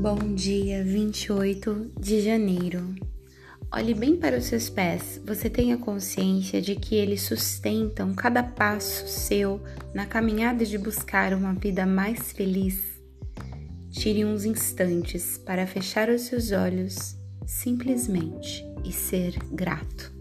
Bom dia, 28 de janeiro. Olhe bem para os seus pés. Você tenha consciência de que eles sustentam cada passo seu na caminhada de buscar uma vida mais feliz. Tire uns instantes para fechar os seus olhos, simplesmente, e ser grato.